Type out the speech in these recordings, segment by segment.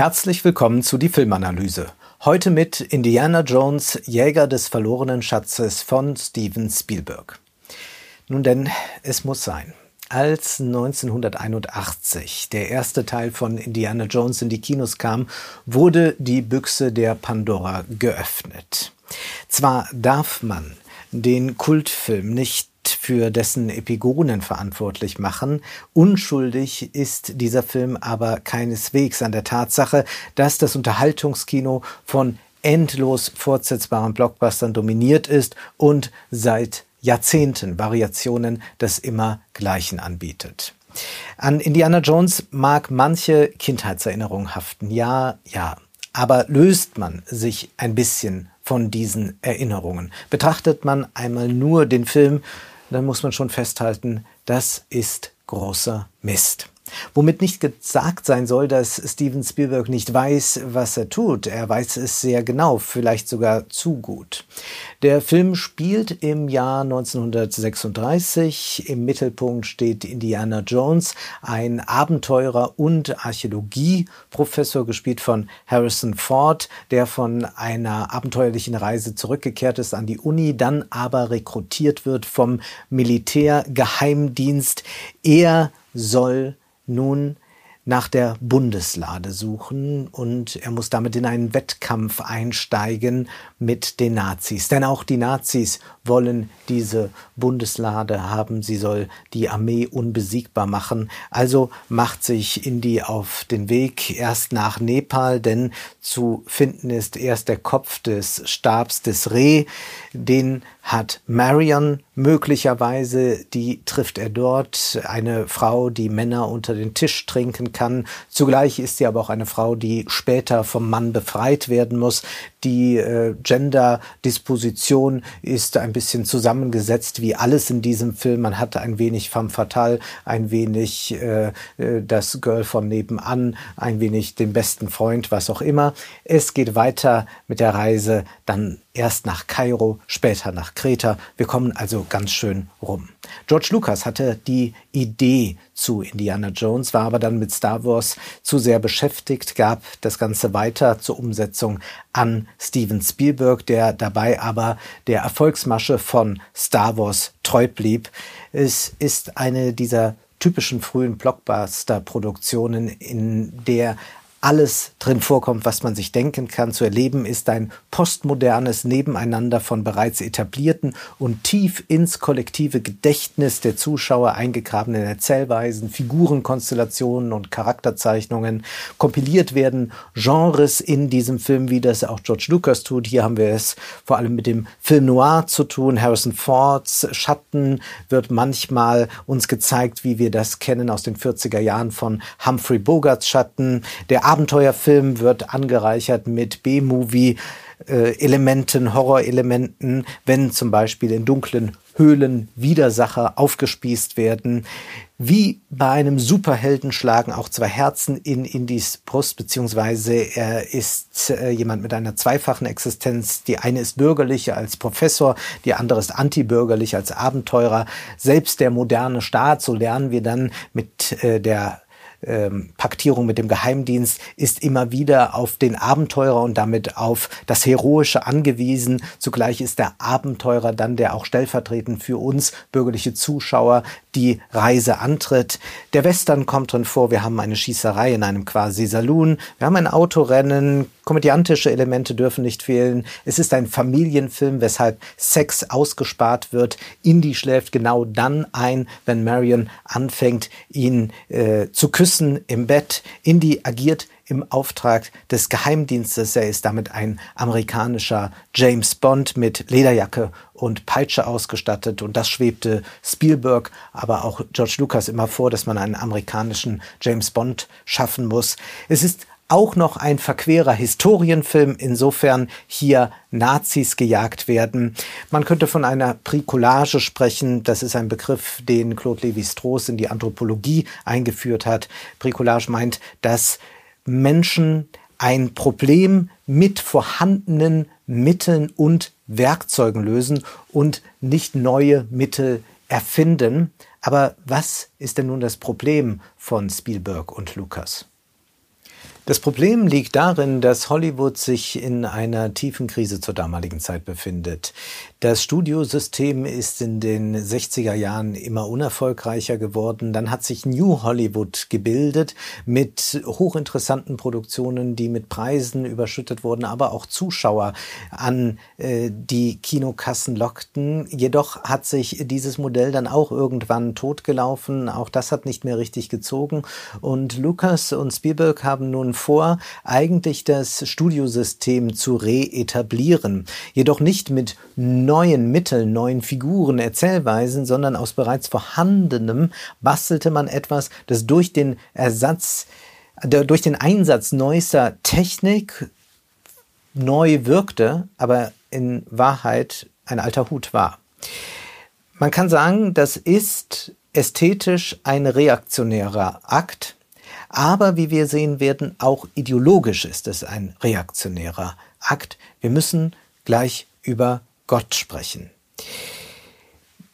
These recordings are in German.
Herzlich willkommen zu die Filmanalyse. Heute mit Indiana Jones, Jäger des verlorenen Schatzes von Steven Spielberg. Nun denn, es muss sein. Als 1981 der erste Teil von Indiana Jones in die Kinos kam, wurde die Büchse der Pandora geöffnet. Zwar darf man den Kultfilm nicht für dessen Epigonen verantwortlich machen. Unschuldig ist dieser Film aber keineswegs an der Tatsache, dass das Unterhaltungskino von endlos fortsetzbaren Blockbustern dominiert ist und seit Jahrzehnten Variationen des immer Gleichen anbietet. An Indiana Jones mag manche Kindheitserinnerung haften, ja, ja, aber löst man sich ein bisschen von diesen Erinnerungen. Betrachtet man einmal nur den Film, dann muss man schon festhalten, das ist großer Mist. Womit nicht gesagt sein soll, dass Steven Spielberg nicht weiß, was er tut. Er weiß es sehr genau, vielleicht sogar zu gut. Der Film spielt im Jahr 1936. Im Mittelpunkt steht Indiana Jones, ein Abenteurer und Archäologieprofessor, gespielt von Harrison Ford, der von einer abenteuerlichen Reise zurückgekehrt ist an die Uni, dann aber rekrutiert wird vom Militärgeheimdienst. Er soll nun nach der Bundeslade suchen und er muss damit in einen Wettkampf einsteigen mit den Nazis. Denn auch die Nazis wollen diese Bundeslade haben. Sie soll die Armee unbesiegbar machen. Also macht sich Indy auf den Weg erst nach Nepal, denn zu finden ist erst der Kopf des Stabs des Reh. Den hat Marion möglicherweise, die trifft er dort, eine Frau, die Männer unter den Tisch trinken kann. Zugleich ist sie aber auch eine Frau, die später vom Mann befreit werden muss. Die äh, Gender-Disposition ist ein bisschen zusammengesetzt wie alles in diesem Film. Man hat ein wenig femme fatale, ein wenig äh, äh, das Girl von nebenan, ein wenig den besten Freund, was auch immer. Es geht weiter mit der Reise dann erst nach Kairo, später nach Kreta. Wir kommen also ganz schön rum. George Lucas hatte die Idee zu Indiana Jones, war aber dann mit Star Wars zu sehr beschäftigt, gab das Ganze weiter zur Umsetzung an Steven Spielberg, der dabei aber der Erfolgsmasche von Star Wars treu blieb. Es ist eine dieser typischen frühen Blockbuster-Produktionen, in der alles drin vorkommt, was man sich denken kann. Zu erleben ist ein postmodernes Nebeneinander von bereits etablierten und tief ins kollektive Gedächtnis der Zuschauer eingegrabenen Erzählweisen, Figurenkonstellationen und Charakterzeichnungen. Kompiliert werden Genres in diesem Film, wie das auch George Lucas tut. Hier haben wir es vor allem mit dem Film Noir zu tun. Harrison Fords Schatten wird manchmal uns gezeigt, wie wir das kennen aus den 40er Jahren von Humphrey Bogarts Schatten. Der Abenteuerfilm wird angereichert mit B-Movie. Elementen, Horrorelementen, wenn zum Beispiel in dunklen Höhlen Widersacher aufgespießt werden. Wie bei einem Superhelden schlagen auch zwei Herzen in Indys Brust, beziehungsweise er ist äh, jemand mit einer zweifachen Existenz. Die eine ist bürgerlich als Professor, die andere ist antibürgerlich als Abenteurer. Selbst der moderne Staat, so lernen wir dann mit äh, der ähm, Paktierung mit dem Geheimdienst ist immer wieder auf den Abenteurer und damit auf das Heroische angewiesen. Zugleich ist der Abenteurer dann, der auch stellvertretend für uns bürgerliche Zuschauer die Reise antritt. Der Western kommt drin vor. Wir haben eine Schießerei in einem quasi Saloon. Wir haben ein Autorennen. Komödiantische Elemente dürfen nicht fehlen. Es ist ein Familienfilm, weshalb Sex ausgespart wird. Indy schläft genau dann ein, wenn Marion anfängt, ihn äh, zu küssen im Bett. Indy agiert im Auftrag des Geheimdienstes. Er ist damit ein amerikanischer James Bond mit Lederjacke und Peitsche ausgestattet. Und das schwebte Spielberg, aber auch George Lucas immer vor, dass man einen amerikanischen James Bond schaffen muss. Es ist auch noch ein verquerer Historienfilm, insofern hier Nazis gejagt werden. Man könnte von einer Bricolage sprechen. Das ist ein Begriff, den Claude Lévi-Strauss in die Anthropologie eingeführt hat. Bricolage meint, dass Menschen ein Problem mit vorhandenen Mitteln und Werkzeugen lösen und nicht neue Mittel erfinden. Aber was ist denn nun das Problem von Spielberg und Lucas? Das Problem liegt darin, dass Hollywood sich in einer tiefen Krise zur damaligen Zeit befindet. Das Studiosystem ist in den 60er Jahren immer unerfolgreicher geworden. Dann hat sich New Hollywood gebildet mit hochinteressanten Produktionen, die mit Preisen überschüttet wurden, aber auch Zuschauer an äh, die Kinokassen lockten. Jedoch hat sich dieses Modell dann auch irgendwann totgelaufen. Auch das hat nicht mehr richtig gezogen. Und Lucas und Spielberg haben nun vor, eigentlich das Studiosystem zu reetablieren. Jedoch nicht mit neuen Mitteln, neuen Figuren, Erzählweisen, sondern aus bereits vorhandenem bastelte man etwas, das durch den Ersatz, durch den Einsatz neuester Technik neu wirkte, aber in Wahrheit ein alter Hut war. Man kann sagen, das ist ästhetisch ein reaktionärer Akt, aber wie wir sehen werden, auch ideologisch ist es ein reaktionärer Akt. Wir müssen gleich über Gott sprechen.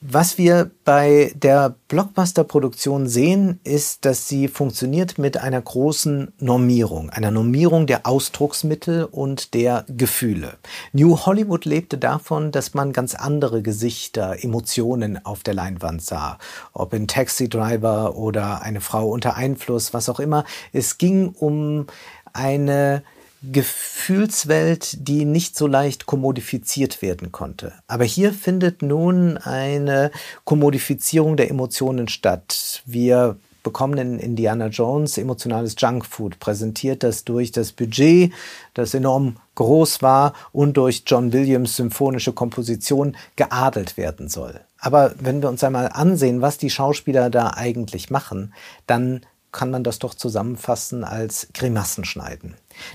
Was wir bei der Blockbuster-Produktion sehen, ist, dass sie funktioniert mit einer großen Normierung, einer Normierung der Ausdrucksmittel und der Gefühle. New Hollywood lebte davon, dass man ganz andere Gesichter, Emotionen auf der Leinwand sah. Ob in Taxi Driver oder eine Frau unter Einfluss, was auch immer. Es ging um eine Gefühlswelt, die nicht so leicht kommodifiziert werden konnte. Aber hier findet nun eine Kommodifizierung der Emotionen statt. Wir bekommen in Indiana Jones emotionales Junkfood präsentiert, das durch das Budget, das enorm groß war und durch John Williams symphonische Komposition geadelt werden soll. Aber wenn wir uns einmal ansehen, was die Schauspieler da eigentlich machen, dann kann man das doch zusammenfassen als Grimassen schneiden.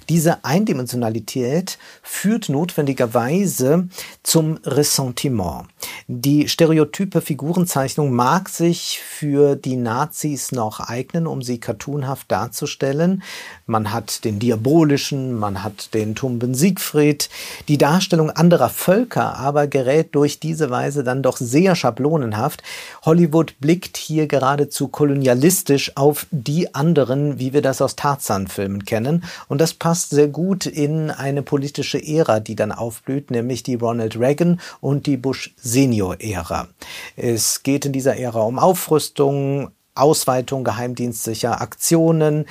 Diese Eindimensionalität führt notwendigerweise zum Ressentiment. Die stereotype Figurenzeichnung mag sich für die Nazis noch eignen, um sie cartoonhaft darzustellen. Man hat den diabolischen, man hat den tumben Siegfried. Die Darstellung anderer Völker aber gerät durch diese Weise dann doch sehr schablonenhaft. Hollywood blickt hier geradezu kolonialistisch auf die anderen, wie wir das aus Tarzan-Filmen kennen. Und das das passt sehr gut in eine politische Ära, die dann aufblüht, nämlich die Ronald Reagan und die Bush Senior Ära. Es geht in dieser Ära um Aufrüstung, Ausweitung geheimdienstlicher Aktionen,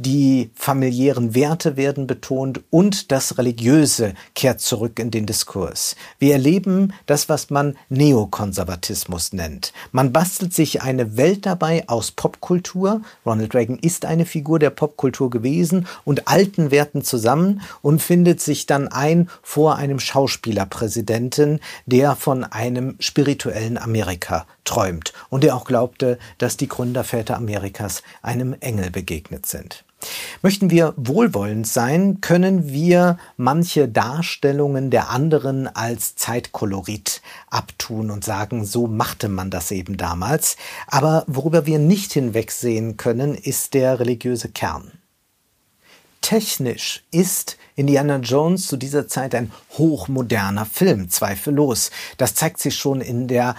die familiären Werte werden betont und das Religiöse kehrt zurück in den Diskurs. Wir erleben das, was man Neokonservatismus nennt. Man bastelt sich eine Welt dabei aus Popkultur. Ronald Reagan ist eine Figur der Popkultur gewesen und alten Werten zusammen und findet sich dann ein vor einem Schauspielerpräsidenten, der von einem spirituellen Amerika träumt und der auch glaubte, dass die Gründerväter Amerikas einem Engel begegnet sind. Möchten wir wohlwollend sein, können wir manche Darstellungen der anderen als Zeitkolorit abtun und sagen, so machte man das eben damals. Aber worüber wir nicht hinwegsehen können, ist der religiöse Kern. Technisch ist Indiana Jones zu dieser Zeit ein hochmoderner Film, zweifellos. Das zeigt sich schon in der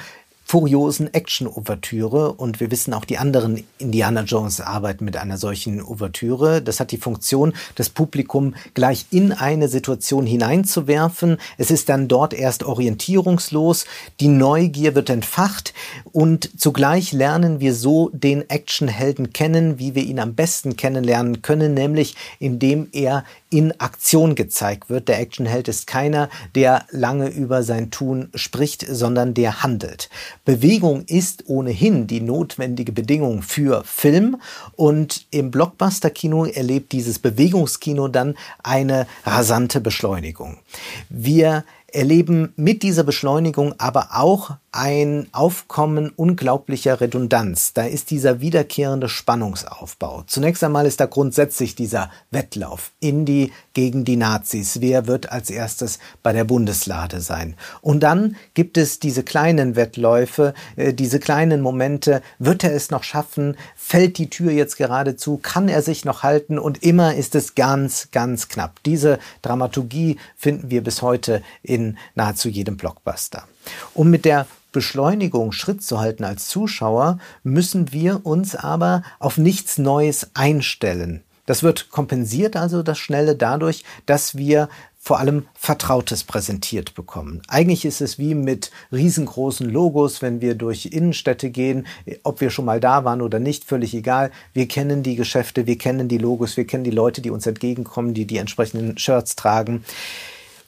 furiosen Action-Ouvertüre und wir wissen auch, die anderen Indiana Jones arbeiten mit einer solchen Ouvertüre. Das hat die Funktion, das Publikum gleich in eine Situation hineinzuwerfen. Es ist dann dort erst orientierungslos, die Neugier wird entfacht und zugleich lernen wir so den Actionhelden kennen, wie wir ihn am besten kennenlernen können, nämlich indem er in Aktion gezeigt wird. Der Actionheld ist keiner, der lange über sein Tun spricht, sondern der handelt. Bewegung ist ohnehin die notwendige Bedingung für Film und im Blockbuster-Kino erlebt dieses Bewegungskino dann eine rasante Beschleunigung. Wir erleben mit dieser Beschleunigung aber auch ein Aufkommen unglaublicher Redundanz. Da ist dieser wiederkehrende Spannungsaufbau. Zunächst einmal ist da grundsätzlich dieser Wettlauf in die gegen die Nazis. Wer wird als erstes bei der Bundeslade sein? Und dann gibt es diese kleinen Wettläufe, äh, diese kleinen Momente. Wird er es noch schaffen? Fällt die Tür jetzt gerade zu? Kann er sich noch halten? Und immer ist es ganz, ganz knapp. Diese Dramaturgie finden wir bis heute in nahezu jedem Blockbuster. Um mit der Beschleunigung Schritt zu halten als Zuschauer, müssen wir uns aber auf nichts Neues einstellen. Das wird kompensiert also das Schnelle dadurch, dass wir vor allem Vertrautes präsentiert bekommen. Eigentlich ist es wie mit riesengroßen Logos, wenn wir durch Innenstädte gehen, ob wir schon mal da waren oder nicht, völlig egal. Wir kennen die Geschäfte, wir kennen die Logos, wir kennen die Leute, die uns entgegenkommen, die die entsprechenden Shirts tragen.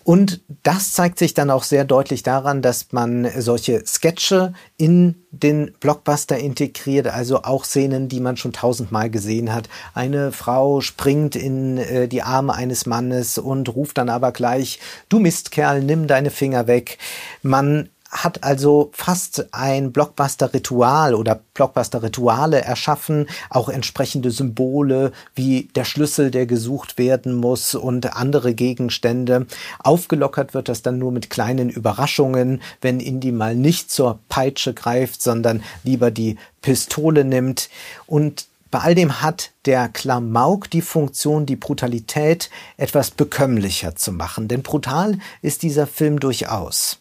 Und das zeigt sich dann auch sehr deutlich daran, dass man solche Sketche in den Blockbuster integriert, also auch Szenen, die man schon tausendmal gesehen hat. Eine Frau springt in äh, die Arme eines Mannes und ruft dann aber gleich, du Mistkerl, nimm deine Finger weg. Man hat also fast ein Blockbuster-Ritual oder Blockbuster-Rituale erschaffen, auch entsprechende Symbole wie der Schlüssel, der gesucht werden muss und andere Gegenstände. Aufgelockert wird das dann nur mit kleinen Überraschungen, wenn Indy mal nicht zur Peitsche greift, sondern lieber die Pistole nimmt. Und bei all dem hat der Klamauk die Funktion, die Brutalität etwas bekömmlicher zu machen. Denn brutal ist dieser Film durchaus.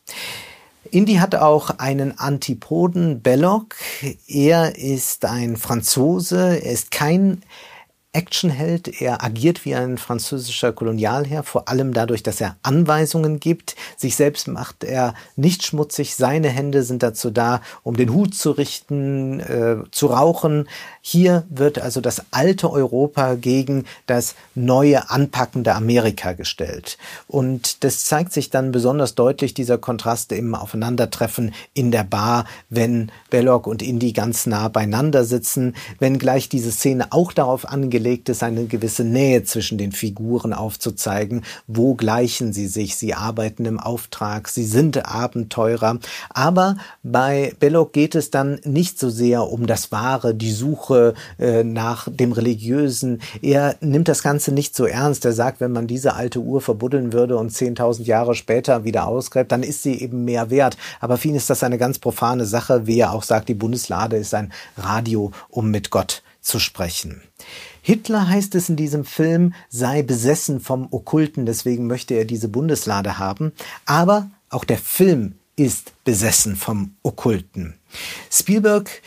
Indy hat auch einen Antipoden, Belloc. Er ist ein Franzose, er ist kein Actionheld. Er agiert wie ein französischer Kolonialherr, vor allem dadurch, dass er Anweisungen gibt. Sich selbst macht er nicht schmutzig. Seine Hände sind dazu da, um den Hut zu richten, äh, zu rauchen. Hier wird also das alte Europa gegen das neue anpackende Amerika gestellt. Und das zeigt sich dann besonders deutlich, dieser Kontrast im Aufeinandertreffen in der Bar, wenn Belloc und Indy ganz nah beieinander sitzen, wenn gleich diese Szene auch darauf angelegt ist, eine gewisse Nähe zwischen den Figuren aufzuzeigen. Wo gleichen sie sich? Sie arbeiten im Auftrag, sie sind Abenteurer. Aber bei Belloc geht es dann nicht so sehr um das Wahre, die Suche Suche äh, nach dem Religiösen. Er nimmt das Ganze nicht so ernst. Er sagt, wenn man diese alte Uhr verbuddeln würde und 10.000 Jahre später wieder ausgräbt, dann ist sie eben mehr wert. Aber für ihn ist das eine ganz profane Sache, wie er auch sagt, die Bundeslade ist ein Radio, um mit Gott zu sprechen. Hitler heißt es in diesem Film, sei besessen vom Okkulten, deswegen möchte er diese Bundeslade haben. Aber auch der Film ist besessen vom Okkulten. Spielberg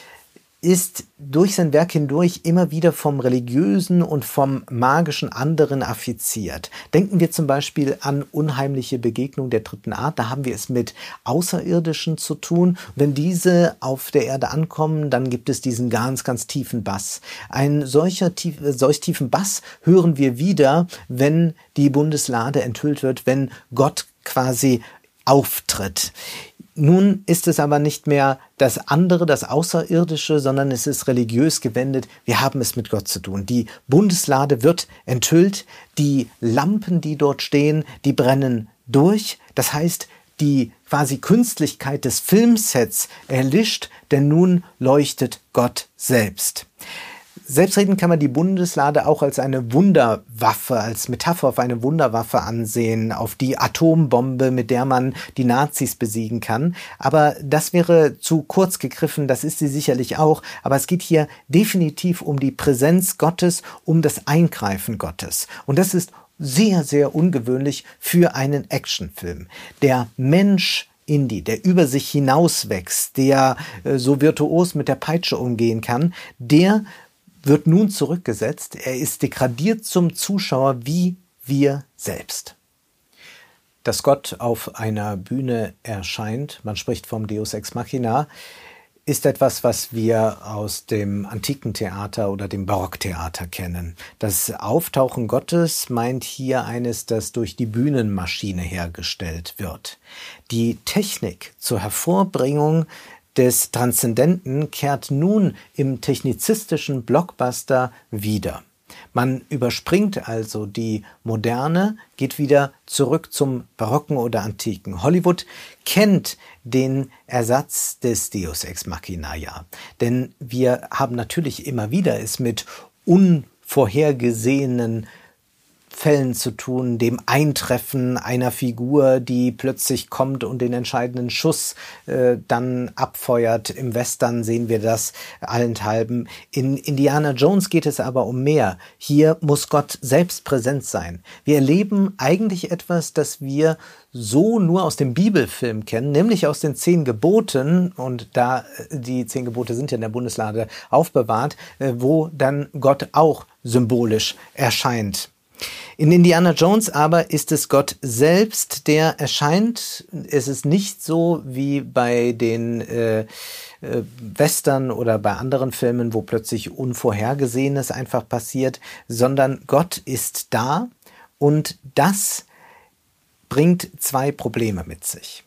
ist durch sein Werk hindurch immer wieder vom religiösen und vom magischen anderen affiziert. Denken wir zum Beispiel an unheimliche Begegnung der dritten Art. Da haben wir es mit Außerirdischen zu tun. Wenn diese auf der Erde ankommen, dann gibt es diesen ganz, ganz tiefen Bass. Ein solcher tief, solch tiefen Bass hören wir wieder, wenn die Bundeslade enthüllt wird, wenn Gott quasi auftritt. Nun ist es aber nicht mehr das andere, das Außerirdische, sondern es ist religiös gewendet. Wir haben es mit Gott zu tun. Die Bundeslade wird enthüllt. Die Lampen, die dort stehen, die brennen durch. Das heißt, die quasi Künstlichkeit des Filmsets erlischt, denn nun leuchtet Gott selbst. Selbstredend kann man die Bundeslade auch als eine Wunderwaffe, als Metapher auf eine Wunderwaffe ansehen, auf die Atombombe, mit der man die Nazis besiegen kann. Aber das wäre zu kurz gegriffen, das ist sie sicherlich auch. Aber es geht hier definitiv um die Präsenz Gottes, um das Eingreifen Gottes. Und das ist sehr, sehr ungewöhnlich für einen Actionfilm. Der Mensch Indie, der über sich hinauswächst, der äh, so virtuos mit der Peitsche umgehen kann, der wird nun zurückgesetzt. Er ist degradiert zum Zuschauer wie wir selbst. Dass Gott auf einer Bühne erscheint, man spricht vom Deus ex machina, ist etwas, was wir aus dem antiken Theater oder dem Barocktheater kennen. Das Auftauchen Gottes meint hier eines, das durch die Bühnenmaschine hergestellt wird. Die Technik zur Hervorbringung des Transzendenten kehrt nun im technizistischen Blockbuster wieder. Man überspringt also die Moderne, geht wieder zurück zum Barocken oder Antiken. Hollywood kennt den Ersatz des Deus Ex Machina ja. Denn wir haben natürlich immer wieder es mit unvorhergesehenen Fällen zu tun, dem Eintreffen einer Figur, die plötzlich kommt und den entscheidenden Schuss äh, dann abfeuert. Im Western sehen wir das allenthalben. In Indiana Jones geht es aber um mehr. Hier muss Gott selbst präsent sein. Wir erleben eigentlich etwas, das wir so nur aus dem Bibelfilm kennen, nämlich aus den zehn Geboten, und da äh, die zehn Gebote sind ja in der Bundeslade aufbewahrt, äh, wo dann Gott auch symbolisch erscheint. In Indiana Jones aber ist es Gott selbst, der erscheint. Es ist nicht so wie bei den äh, äh, Western oder bei anderen Filmen, wo plötzlich Unvorhergesehenes einfach passiert, sondern Gott ist da und das bringt zwei Probleme mit sich.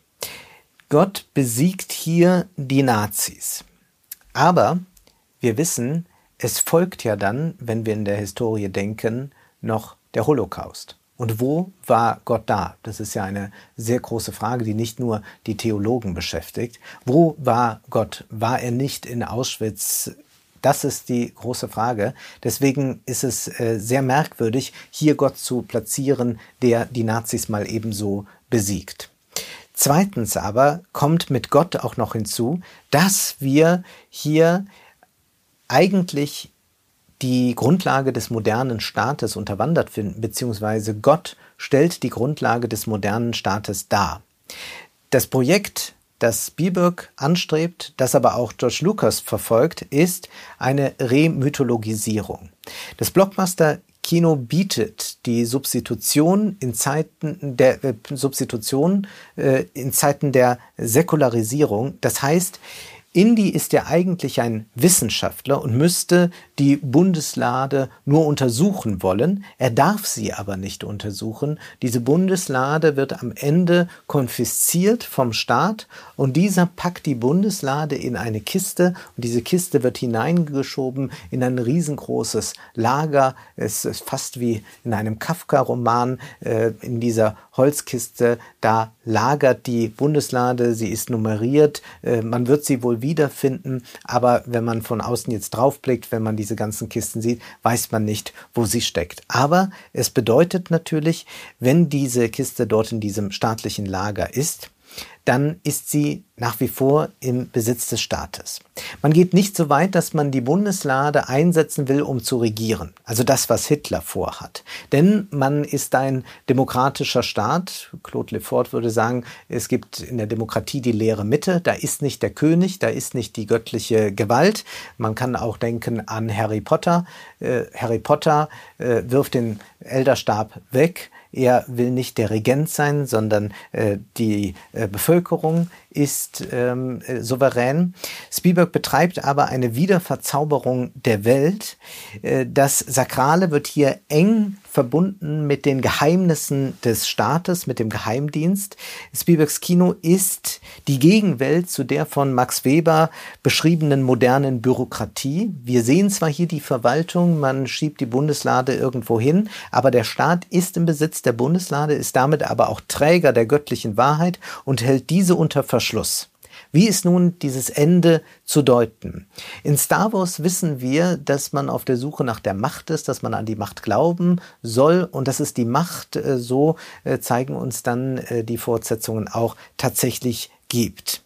Gott besiegt hier die Nazis. Aber wir wissen, es folgt ja dann, wenn wir in der Historie denken, noch der Holocaust. Und wo war Gott da? Das ist ja eine sehr große Frage, die nicht nur die Theologen beschäftigt. Wo war Gott? War er nicht in Auschwitz? Das ist die große Frage. Deswegen ist es äh, sehr merkwürdig, hier Gott zu platzieren, der die Nazis mal ebenso besiegt. Zweitens aber kommt mit Gott auch noch hinzu, dass wir hier eigentlich die Grundlage des modernen Staates unterwandert finden, beziehungsweise Gott stellt die Grundlage des modernen Staates dar. Das Projekt, das Spielberg anstrebt, das aber auch George Lucas verfolgt, ist eine Remythologisierung. Das Blockbuster Kino bietet die Substitution in Zeiten der äh, Substitution äh, in Zeiten der Säkularisierung. Das heißt, Indy ist ja eigentlich ein Wissenschaftler und müsste die Bundeslade nur untersuchen wollen. Er darf sie aber nicht untersuchen. Diese Bundeslade wird am Ende konfisziert vom Staat und dieser packt die Bundeslade in eine Kiste und diese Kiste wird hineingeschoben in ein riesengroßes Lager. Es ist fast wie in einem Kafka-Roman äh, in dieser Holzkiste. Da lagert die Bundeslade, sie ist nummeriert. Äh, man wird sie wohl wiederfinden, aber wenn man von außen jetzt draufblickt, wenn man diese ganzen Kisten sieht, weiß man nicht, wo sie steckt. Aber es bedeutet natürlich, wenn diese Kiste dort in diesem staatlichen Lager ist, dann ist sie nach wie vor im Besitz des Staates. Man geht nicht so weit, dass man die Bundeslade einsetzen will, um zu regieren. Also das, was Hitler vorhat. Denn man ist ein demokratischer Staat. Claude Lefort würde sagen, es gibt in der Demokratie die leere Mitte. Da ist nicht der König, da ist nicht die göttliche Gewalt. Man kann auch denken an Harry Potter. Äh, Harry Potter äh, wirft den Elderstab weg er will nicht der Regent sein, sondern äh, die äh, Bevölkerung ist ähm, äh, souverän. Spielberg betreibt aber eine Wiederverzauberung der Welt. Äh, das Sakrale wird hier eng verbunden mit den Geheimnissen des Staates, mit dem Geheimdienst. Spielbergs Kino ist die Gegenwelt zu der von Max Weber beschriebenen modernen Bürokratie. Wir sehen zwar hier die Verwaltung, man schiebt die Bundeslade irgendwo hin, aber der Staat ist im Besitz der Bundeslade, ist damit aber auch Träger der göttlichen Wahrheit und hält diese unter Verschluss. Wie ist nun dieses Ende zu deuten? In Star Wars wissen wir, dass man auf der Suche nach der Macht ist, dass man an die Macht glauben soll und das ist die Macht, äh, so äh, zeigen uns dann äh, die Fortsetzungen auch tatsächlich gibt.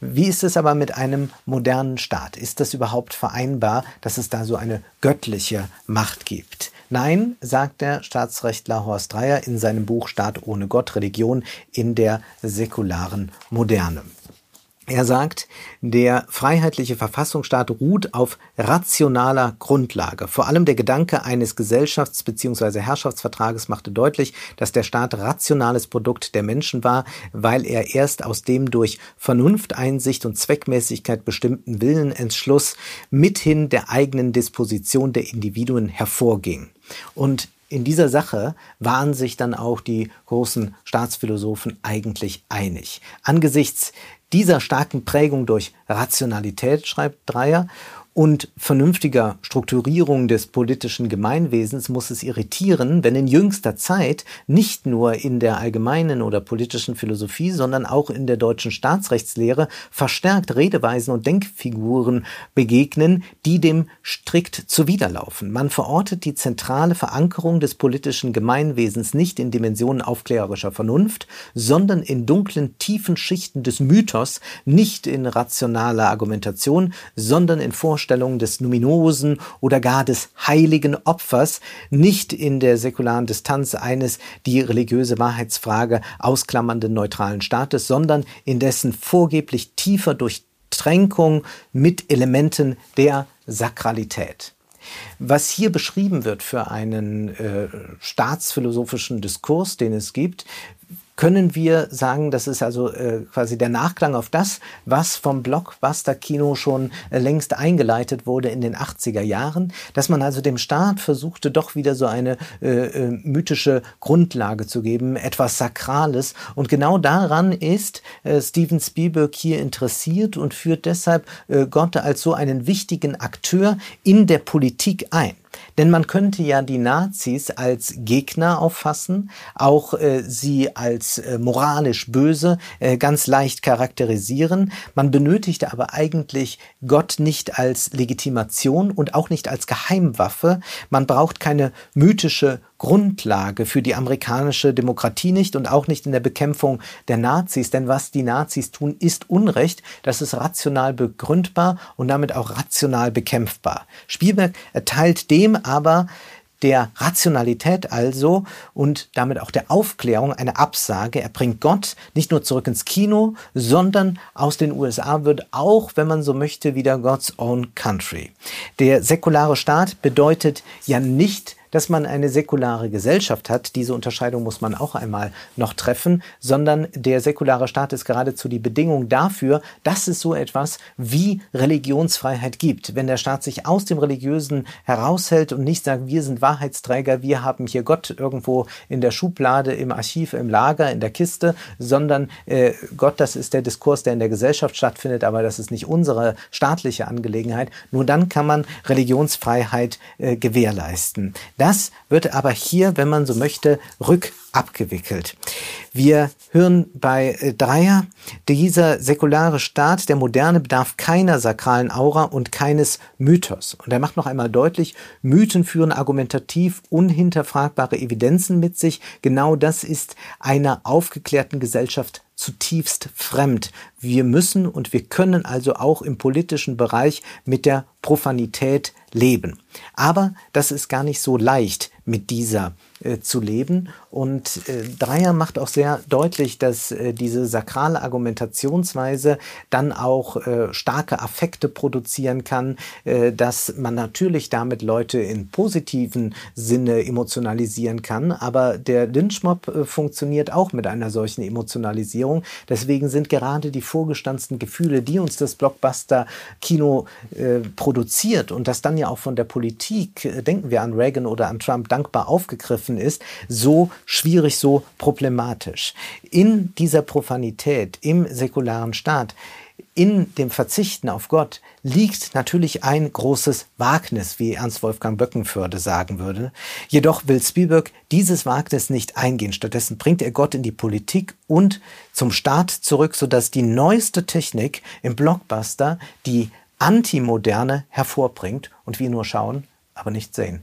Wie ist es aber mit einem modernen Staat? Ist das überhaupt vereinbar, dass es da so eine göttliche Macht gibt? Nein, sagt der Staatsrechtler Horst Dreier in seinem Buch Staat ohne Gott, Religion in der säkularen Moderne. Er sagt, der freiheitliche Verfassungsstaat ruht auf rationaler Grundlage. Vor allem der Gedanke eines Gesellschafts- bzw. Herrschaftsvertrages machte deutlich, dass der Staat rationales Produkt der Menschen war, weil er erst aus dem durch Vernunfteinsicht und Zweckmäßigkeit bestimmten Willenentschluss mithin der eigenen Disposition der Individuen hervorging. Und in dieser Sache waren sich dann auch die großen Staatsphilosophen eigentlich einig. Angesichts dieser starken Prägung durch Rationalität, schreibt Dreyer, und vernünftiger Strukturierung des politischen Gemeinwesens muss es irritieren, wenn in jüngster Zeit nicht nur in der allgemeinen oder politischen Philosophie, sondern auch in der deutschen Staatsrechtslehre verstärkt Redeweisen und Denkfiguren begegnen, die dem strikt zuwiderlaufen. Man verortet die zentrale Verankerung des politischen Gemeinwesens nicht in Dimensionen aufklärerischer Vernunft, sondern in dunklen, tiefen Schichten des Mythos, nicht in rationaler Argumentation, sondern in Vorstellungen Vorstellung des Numinosen oder gar des heiligen Opfers nicht in der säkularen Distanz eines die religiöse Wahrheitsfrage ausklammernden neutralen Staates, sondern in dessen vorgeblich tiefer Durchtränkung mit Elementen der Sakralität. Was hier beschrieben wird für einen äh, staatsphilosophischen Diskurs, den es gibt, können wir sagen, das ist also äh, quasi der Nachklang auf das, was vom Blockbuster-Kino schon äh, längst eingeleitet wurde in den 80er Jahren, dass man also dem Staat versuchte, doch wieder so eine äh, äh, mythische Grundlage zu geben, etwas Sakrales. Und genau daran ist äh, Steven Spielberg hier interessiert und führt deshalb äh, Gott als so einen wichtigen Akteur in der Politik ein. Denn man könnte ja die Nazis als Gegner auffassen, auch äh, sie als äh, moralisch böse äh, ganz leicht charakterisieren. Man benötigte aber eigentlich Gott nicht als Legitimation und auch nicht als Geheimwaffe. Man braucht keine mythische Grundlage für die amerikanische Demokratie nicht und auch nicht in der Bekämpfung der Nazis. Denn was die Nazis tun, ist Unrecht. Das ist rational begründbar und damit auch rational bekämpfbar. Spielberg erteilt dem aber der Rationalität also und damit auch der Aufklärung eine Absage. Er bringt Gott nicht nur zurück ins Kino, sondern aus den USA wird auch, wenn man so möchte, wieder God's Own Country. Der säkulare Staat bedeutet ja nicht dass man eine säkulare Gesellschaft hat. Diese Unterscheidung muss man auch einmal noch treffen, sondern der säkulare Staat ist geradezu die Bedingung dafür, dass es so etwas wie Religionsfreiheit gibt. Wenn der Staat sich aus dem Religiösen heraushält und nicht sagt, wir sind Wahrheitsträger, wir haben hier Gott irgendwo in der Schublade, im Archiv, im Lager, in der Kiste, sondern äh, Gott, das ist der Diskurs, der in der Gesellschaft stattfindet, aber das ist nicht unsere staatliche Angelegenheit. Nur dann kann man Religionsfreiheit äh, gewährleisten. Das wird aber hier, wenn man so möchte, rückabgewickelt. Wir hören bei äh, Dreier, dieser säkulare Staat der Moderne bedarf keiner sakralen Aura und keines Mythos. Und er macht noch einmal deutlich, Mythen führen argumentativ unhinterfragbare Evidenzen mit sich. Genau das ist einer aufgeklärten Gesellschaft zutiefst fremd. Wir müssen und wir können also auch im politischen Bereich mit der Profanität leben. Aber das ist gar nicht so leicht mit dieser äh, zu leben. Und äh, Dreier macht auch sehr deutlich, dass äh, diese sakrale Argumentationsweise dann auch äh, starke Affekte produzieren kann, äh, dass man natürlich damit Leute in positiven Sinne emotionalisieren kann. Aber der Lynchmob funktioniert auch mit einer solchen Emotionalisierung. Deswegen sind gerade die vorgestanzten Gefühle, die uns das Blockbuster-Kino produziert und das dann ja auch von der Politik, denken wir an Reagan oder an Trump, dankbar aufgegriffen begriffen ist, so schwierig, so problematisch. In dieser Profanität, im säkularen Staat, in dem Verzichten auf Gott liegt natürlich ein großes Wagnis, wie Ernst Wolfgang Böckenförde sagen würde. Jedoch will Spielberg dieses Wagnis nicht eingehen. Stattdessen bringt er Gott in die Politik und zum Staat zurück, sodass die neueste Technik im Blockbuster die Antimoderne hervorbringt und wir nur schauen, aber nicht sehen.